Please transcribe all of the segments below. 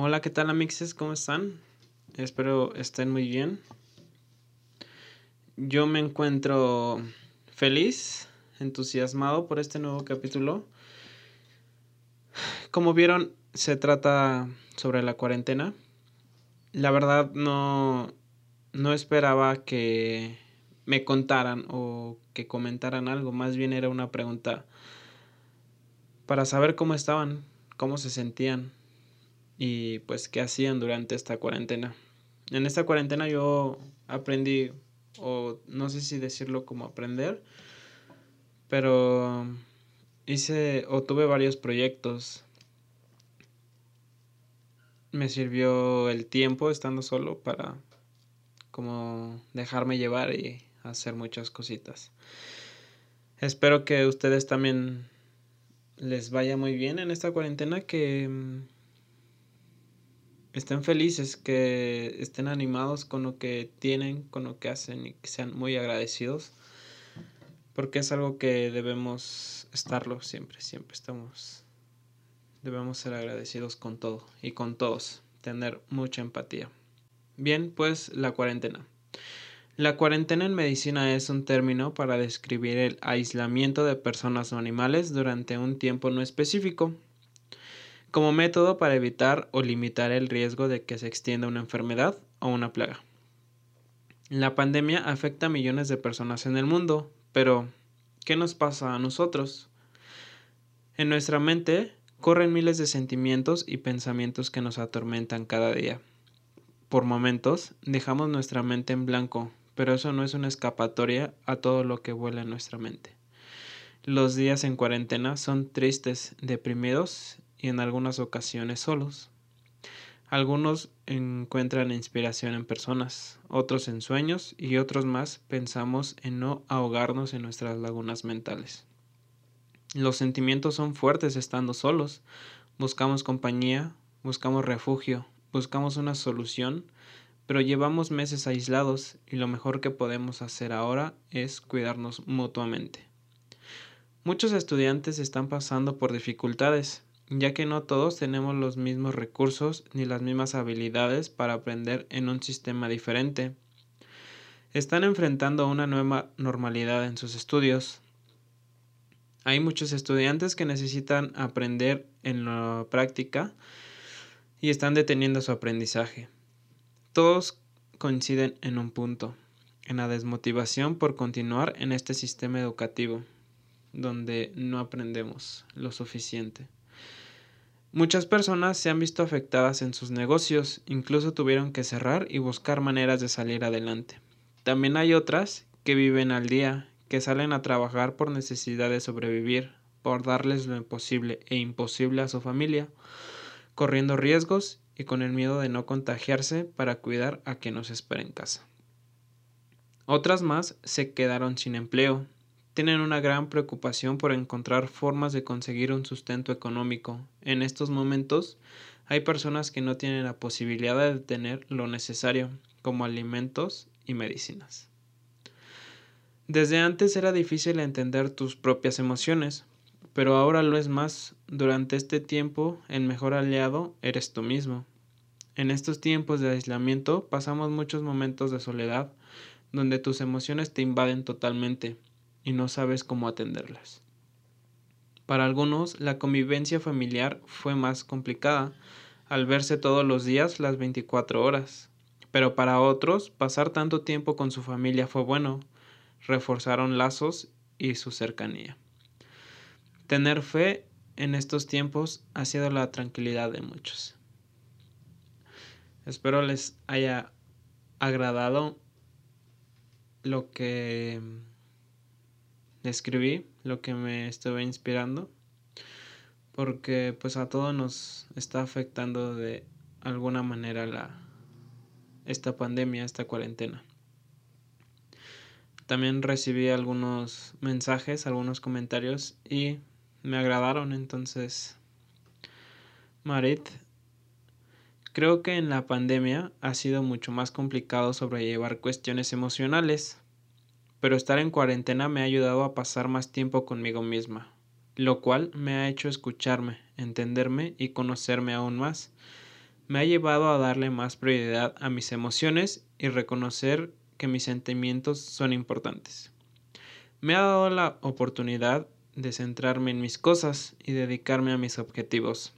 Hola, ¿qué tal amixes? ¿Cómo están? Espero estén muy bien. Yo me encuentro feliz, entusiasmado por este nuevo capítulo. Como vieron, se trata sobre la cuarentena. La verdad no, no esperaba que me contaran o que comentaran algo, más bien era una pregunta para saber cómo estaban, cómo se sentían y pues qué hacían durante esta cuarentena. En esta cuarentena yo aprendí, o no sé si decirlo como aprender, pero hice o tuve varios proyectos. Me sirvió el tiempo estando solo para como dejarme llevar y hacer muchas cositas. Espero que ustedes también les vaya muy bien en esta cuarentena, que mm, estén felices, que estén animados con lo que tienen, con lo que hacen y que sean muy agradecidos, porque es algo que debemos estarlo siempre, siempre estamos, debemos ser agradecidos con todo y con todos, tener mucha empatía. Bien, pues la cuarentena. La cuarentena en medicina es un término para describir el aislamiento de personas o animales durante un tiempo no específico, como método para evitar o limitar el riesgo de que se extienda una enfermedad o una plaga. La pandemia afecta a millones de personas en el mundo, pero ¿qué nos pasa a nosotros? En nuestra mente corren miles de sentimientos y pensamientos que nos atormentan cada día. Por momentos dejamos nuestra mente en blanco pero eso no es una escapatoria a todo lo que vuela en nuestra mente. Los días en cuarentena son tristes, deprimidos y en algunas ocasiones solos. Algunos encuentran inspiración en personas, otros en sueños y otros más pensamos en no ahogarnos en nuestras lagunas mentales. Los sentimientos son fuertes estando solos. Buscamos compañía, buscamos refugio, buscamos una solución pero llevamos meses aislados y lo mejor que podemos hacer ahora es cuidarnos mutuamente. Muchos estudiantes están pasando por dificultades, ya que no todos tenemos los mismos recursos ni las mismas habilidades para aprender en un sistema diferente. Están enfrentando una nueva normalidad en sus estudios. Hay muchos estudiantes que necesitan aprender en la práctica y están deteniendo su aprendizaje. Todos coinciden en un punto, en la desmotivación por continuar en este sistema educativo, donde no aprendemos lo suficiente. Muchas personas se han visto afectadas en sus negocios, incluso tuvieron que cerrar y buscar maneras de salir adelante. También hay otras que viven al día, que salen a trabajar por necesidad de sobrevivir, por darles lo posible e imposible a su familia, corriendo riesgos y con el miedo de no contagiarse para cuidar a quien nos espera en casa. Otras más se quedaron sin empleo, tienen una gran preocupación por encontrar formas de conseguir un sustento económico. En estos momentos hay personas que no tienen la posibilidad de tener lo necesario, como alimentos y medicinas. Desde antes era difícil entender tus propias emociones, pero ahora lo es más. Durante este tiempo, el mejor aliado eres tú mismo. En estos tiempos de aislamiento pasamos muchos momentos de soledad donde tus emociones te invaden totalmente y no sabes cómo atenderlas. Para algunos, la convivencia familiar fue más complicada al verse todos los días las 24 horas, pero para otros, pasar tanto tiempo con su familia fue bueno, reforzaron lazos y su cercanía. Tener fe en estos tiempos ha sido la tranquilidad de muchos. Espero les haya agradado lo que escribí, lo que me estuve inspirando, porque pues a todos nos está afectando de alguna manera la esta pandemia, esta cuarentena. También recibí algunos mensajes, algunos comentarios y me agradaron. Entonces, Marit, creo que en la pandemia ha sido mucho más complicado sobrellevar cuestiones emocionales, pero estar en cuarentena me ha ayudado a pasar más tiempo conmigo misma, lo cual me ha hecho escucharme, entenderme y conocerme aún más. me ha llevado a darle más prioridad a mis emociones y reconocer que mis sentimientos son importantes. Me ha dado la oportunidad de centrarme en mis cosas y dedicarme a mis objetivos.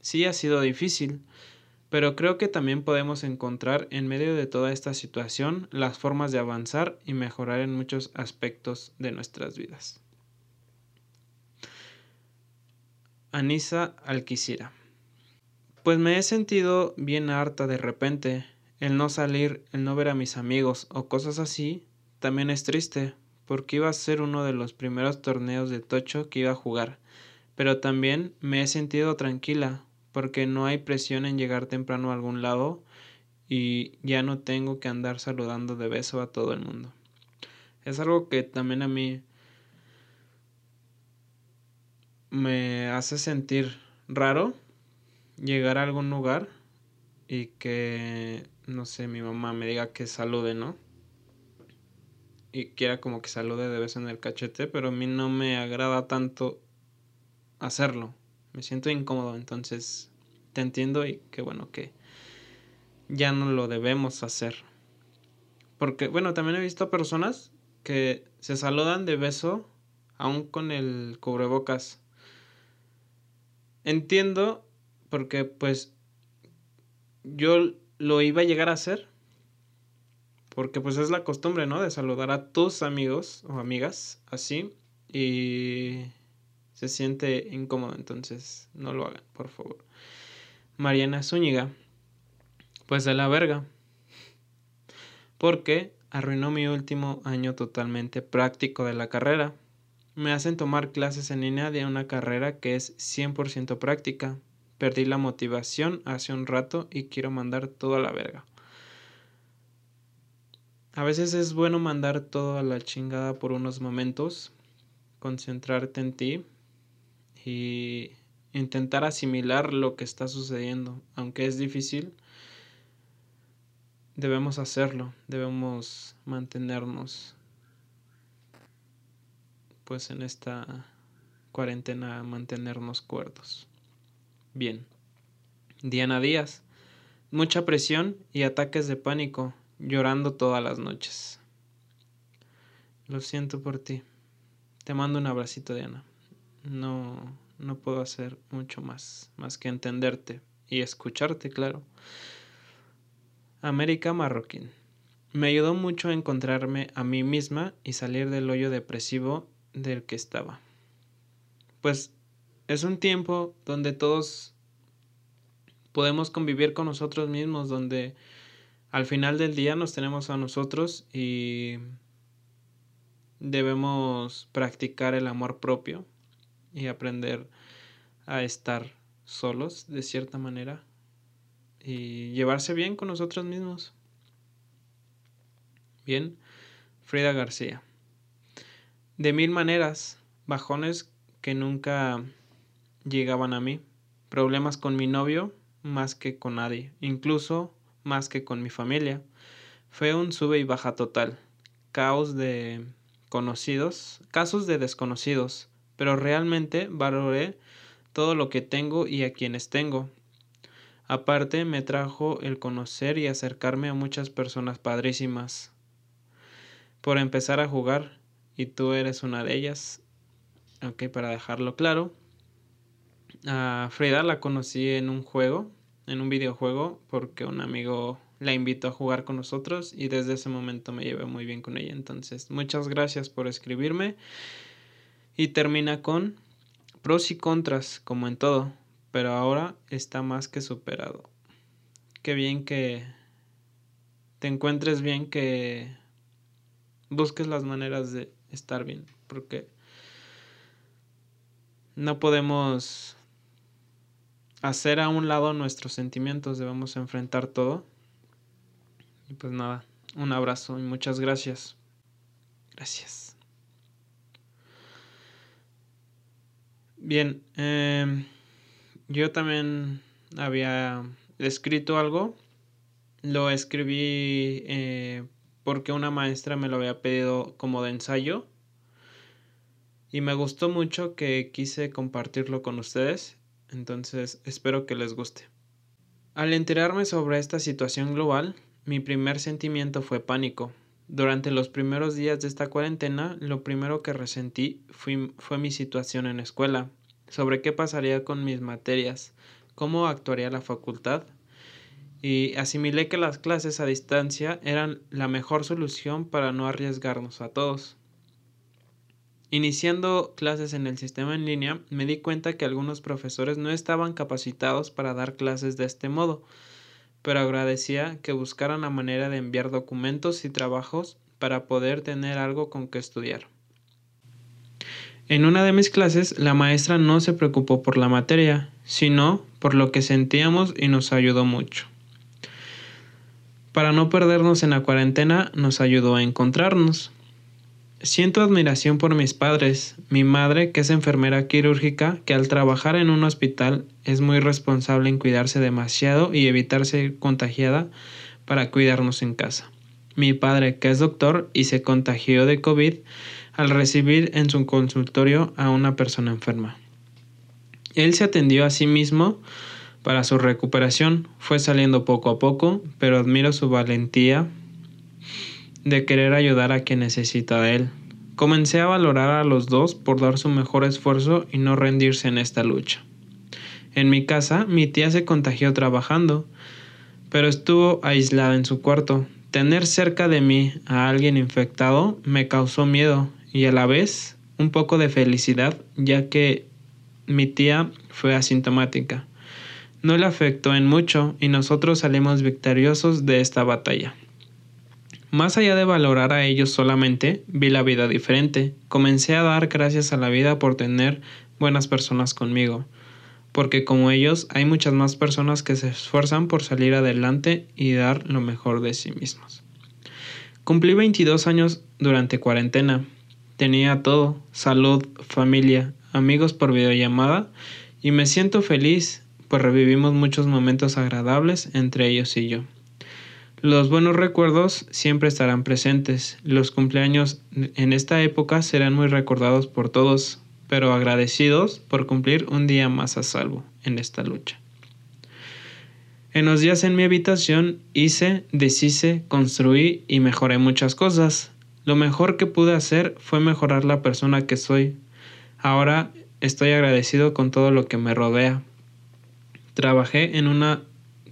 Sí ha sido difícil, pero creo que también podemos encontrar en medio de toda esta situación las formas de avanzar y mejorar en muchos aspectos de nuestras vidas. Anisa Alquicira. Pues me he sentido bien harta de repente. El no salir, el no ver a mis amigos o cosas así, también es triste, porque iba a ser uno de los primeros torneos de tocho que iba a jugar. Pero también me he sentido tranquila, porque no hay presión en llegar temprano a algún lado y ya no tengo que andar saludando de beso a todo el mundo. Es algo que también a mí me hace sentir raro llegar a algún lugar y que, no sé, mi mamá me diga que salude, ¿no? Y quiera como que salude de vez en el cachete, pero a mí no me agrada tanto hacerlo. Me siento incómodo, entonces te entiendo y qué bueno que ya no lo debemos hacer. Porque, bueno, también he visto personas que se saludan de beso aún con el cubrebocas. Entiendo porque pues yo lo iba a llegar a hacer porque pues es la costumbre, ¿no? De saludar a tus amigos o amigas así y se siente incómodo, entonces no lo hagan, por favor. Mariana Zúñiga, pues de la verga. Porque arruinó mi último año totalmente práctico de la carrera. Me hacen tomar clases en línea de una carrera que es 100% práctica. Perdí la motivación hace un rato y quiero mandar todo a la verga. A veces es bueno mandar todo a la chingada por unos momentos, concentrarte en ti y intentar asimilar lo que está sucediendo. Aunque es difícil, debemos hacerlo, debemos mantenernos pues en esta cuarentena mantenernos cuerdos. Bien. Diana Díaz. Mucha presión y ataques de pánico, llorando todas las noches. Lo siento por ti. Te mando un abracito, Diana. No, no puedo hacer mucho más, más que entenderte y escucharte, claro. América Marroquín. Me ayudó mucho a encontrarme a mí misma y salir del hoyo depresivo del que estaba. Pues es un tiempo donde todos podemos convivir con nosotros mismos, donde al final del día nos tenemos a nosotros y debemos practicar el amor propio y aprender a estar solos de cierta manera y llevarse bien con nosotros mismos. Bien, Frida García. De mil maneras, bajones que nunca llegaban a mí. Problemas con mi novio más que con nadie, incluso más que con mi familia. Fue un sube y baja total. Caos de conocidos, casos de desconocidos, pero realmente valoré todo lo que tengo y a quienes tengo. Aparte me trajo el conocer y acercarme a muchas personas padrísimas. Por empezar a jugar, y tú eres una de ellas. Ok, para dejarlo claro. A Frida la conocí en un juego, en un videojuego, porque un amigo la invitó a jugar con nosotros y desde ese momento me llevé muy bien con ella. Entonces, muchas gracias por escribirme. Y termina con pros y contras, como en todo, pero ahora está más que superado. Qué bien que te encuentres bien, que busques las maneras de estar bien, porque no podemos hacer a un lado nuestros sentimientos, debemos enfrentar todo. Y pues nada, un abrazo y muchas gracias. Gracias. Bien, em, yo también había escrito algo. Lo escribí eh, porque una maestra me lo había pedido como de ensayo. Y me gustó mucho que quise compartirlo con ustedes. Entonces espero que les guste. Al enterarme sobre esta situación global, mi primer sentimiento fue pánico. Durante los primeros días de esta cuarentena, lo primero que resentí fue, mi situación en la escuela, sobre qué pasaría con mis materias, cómo actuaría la facultad, y asimilé que las clases a distancia eran la mejor solución para no arriesgarnos a todos. Iniciando clases en el sistema en línea, me di cuenta que algunos profesores no estaban capacitados para dar clases de este modo, pero agradecía que buscaran la manera de enviar documentos y trabajos para poder tener algo con que estudiar. En una de mis clases, la maestra no se preocupó por la materia, sino por lo que sentíamos y nos ayudó mucho. Para no perdernos en la cuarentena, nos ayudó a encontrarnos. Siento admiración por mis padres, mi madre, que es enfermera quirúrgica, que al trabajar en un hospital es muy responsable en cuidarse demasiado y evitar ser contagiada para cuidarnos en casa. Mi padre, que es doctor y se contagió de COVID al recibir en su consultorio a una persona enferma. Él se atendió a sí mismo para su recuperación, fue saliendo poco a poco, pero admiro su valentía de querer ayudar a quien necesita de él. Comencé a valorar a los dos por dar su mejor esfuerzo y no rendirse en esta lucha. En mi casa, mi tía se contagió trabajando, pero estuvo aislada en su cuarto. Tener cerca de mí a alguien infectado me causó miedo y a la vez un poco de felicidad, ya que mi tía fue asintomática. No le afectó en mucho y nosotros salimos victoriosos de esta batalla. Más allá de valorar a ellos solamente, vi la vida diferente. Comencé a dar gracias a la vida por tener buenas personas conmigo, porque como ellos hay muchas más personas que se esfuerzan por salir adelante y dar lo mejor de sí mismos. Cumplí 22 años durante cuarentena. Tenía todo, salud, familia, amigos por videollamada y me siento feliz, pues revivimos muchos momentos agradables entre ellos y yo. Los buenos recuerdos siempre estarán presentes. Los cumpleaños en esta época serán muy recordados por todos, pero agradecidos por cumplir un día más a salvo en esta lucha. En los días en mi habitación hice, deshice, construí y mejoré muchas cosas. Lo mejor que pude hacer fue mejorar la persona que soy. Ahora estoy agradecido con todo lo que me rodea. Trabajé en una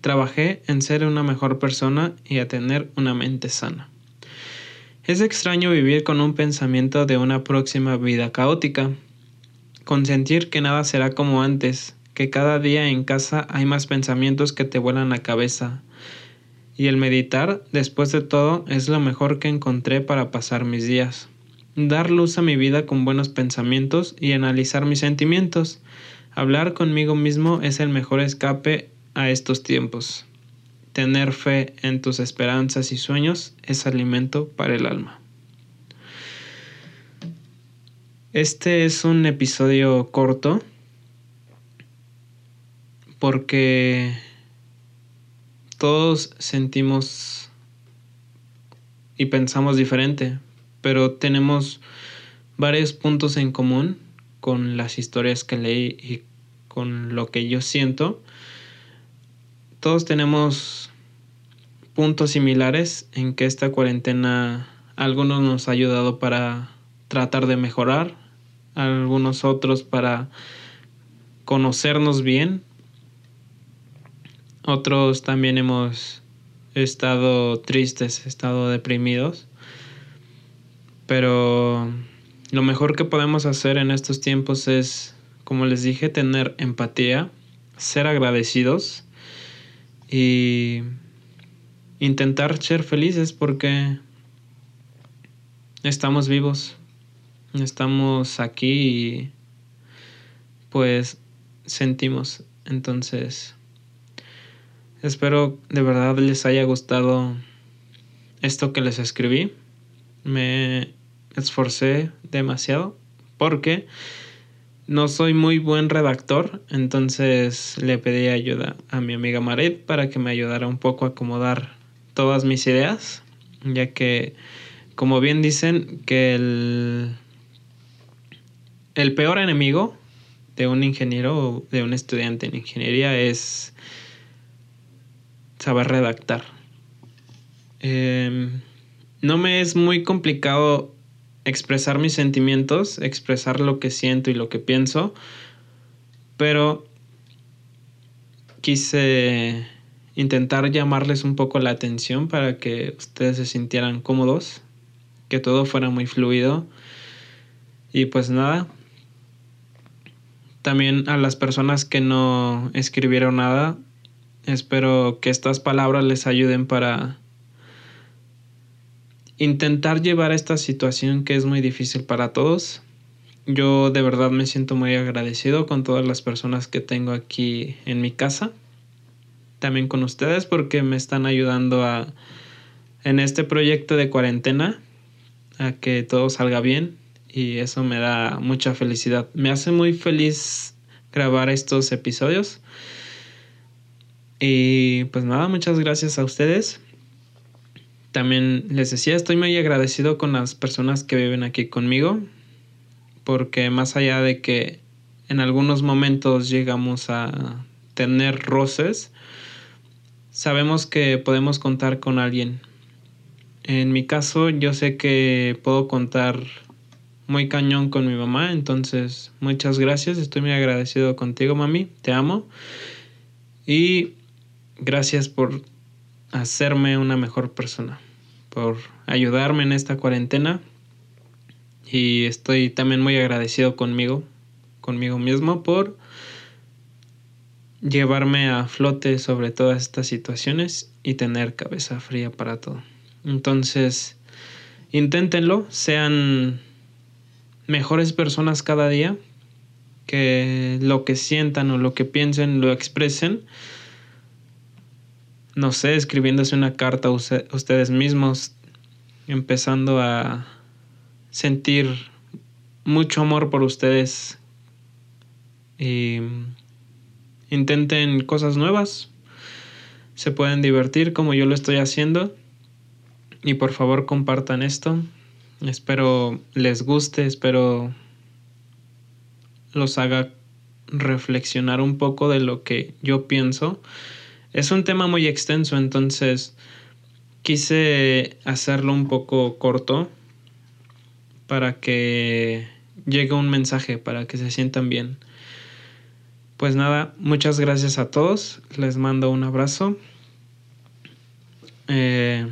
Trabajé en ser una mejor persona y a tener una mente sana. Es extraño vivir con un pensamiento de una próxima vida caótica, con sentir que nada será como antes, que cada día en casa hay más pensamientos que te vuelan la cabeza. Y el meditar, después de todo, es lo mejor que encontré para pasar mis días. Dar luz a mi vida con buenos pensamientos y analizar mis sentimientos. Hablar conmigo mismo es el mejor escape a estos tiempos. Tener fe en tus esperanzas y sueños es alimento para el alma. Este es un episodio corto porque todos sentimos y pensamos diferente, pero tenemos varios puntos en común con las historias que leí y con lo que yo siento todos tenemos puntos similares en que esta cuarentena algunos nos ha ayudado para tratar de mejorar, algunos otros para conocernos bien, otros también hemos estado tristes, estado deprimidos, pero lo mejor que podemos hacer en estos tiempos es, como les dije, tener empatía, ser agradecidos, y intentar ser felices porque estamos vivos, estamos aquí y pues sentimos. Entonces, espero de verdad les haya gustado esto que les escribí. Me esforcé demasiado porque no soy muy buen redactor, entonces le pedí ayuda a mi amiga Maret para que me ayudara un poco a acomodar todas mis ideas, ya que, como bien dicen, que el, el peor enemigo de un ingeniero o de un estudiante en ingeniería es saber redactar. Em, no me es muy complicado expresar mis sentimientos, expresar lo que siento y lo que pienso, pero quise intentar llamarles un poco la atención para que ustedes se sintieran cómodos, que todo fuera muy fluido. Y pues nada, también a las personas que no escribieron nada, espero que estas palabras les ayuden para intentar llevar esta situación que es muy difícil para todos. Yo de verdad me siento muy agradecido con todas las personas que tengo aquí en mi casa. También con ustedes porque me están ayudando a en este proyecto de cuarentena a que todo salga bien y eso me da mucha felicidad. Me hace muy feliz grabar estos episodios. Y pues nada, muchas gracias a ustedes. También les decía, estoy muy agradecido con las personas que viven aquí conmigo, porque más allá de que en algunos momentos llegamos a tener roces, sabemos que podemos contar con alguien. En mi caso, yo sé que puedo contar muy cañón con mi mamá, entonces muchas gracias, estoy muy agradecido contigo, mami, te amo. Y gracias por hacerme una mejor persona, por ayudarme en esta cuarentena. Y estoy también muy agradecido conmigo, conmigo mismo, por llevarme a flote sobre todas estas situaciones y tener cabeza fría para todo. Entonces, inténtenlo, sean mejores personas cada día, que lo que sientan o lo que piensen lo expresen no sé, escribiéndose una carta a ustedes mismos, empezando a sentir mucho amor por ustedes. Y intenten cosas nuevas, se pueden divertir como yo lo estoy haciendo. Y por favor compartan esto. Espero les guste, espero los haga reflexionar un poco de lo que yo pienso es un tema muy extenso, entonces quise hacerlo un poco corto para que llegue un mensaje, para que se sientan bien. Pues nada, muchas gracias a todos, les mando un abrazo, eh,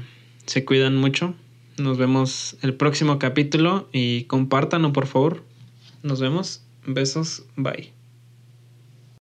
se cuidan mucho, nos vemos el próximo capítulo y compártanlo por favor, nos vemos, besos, bye.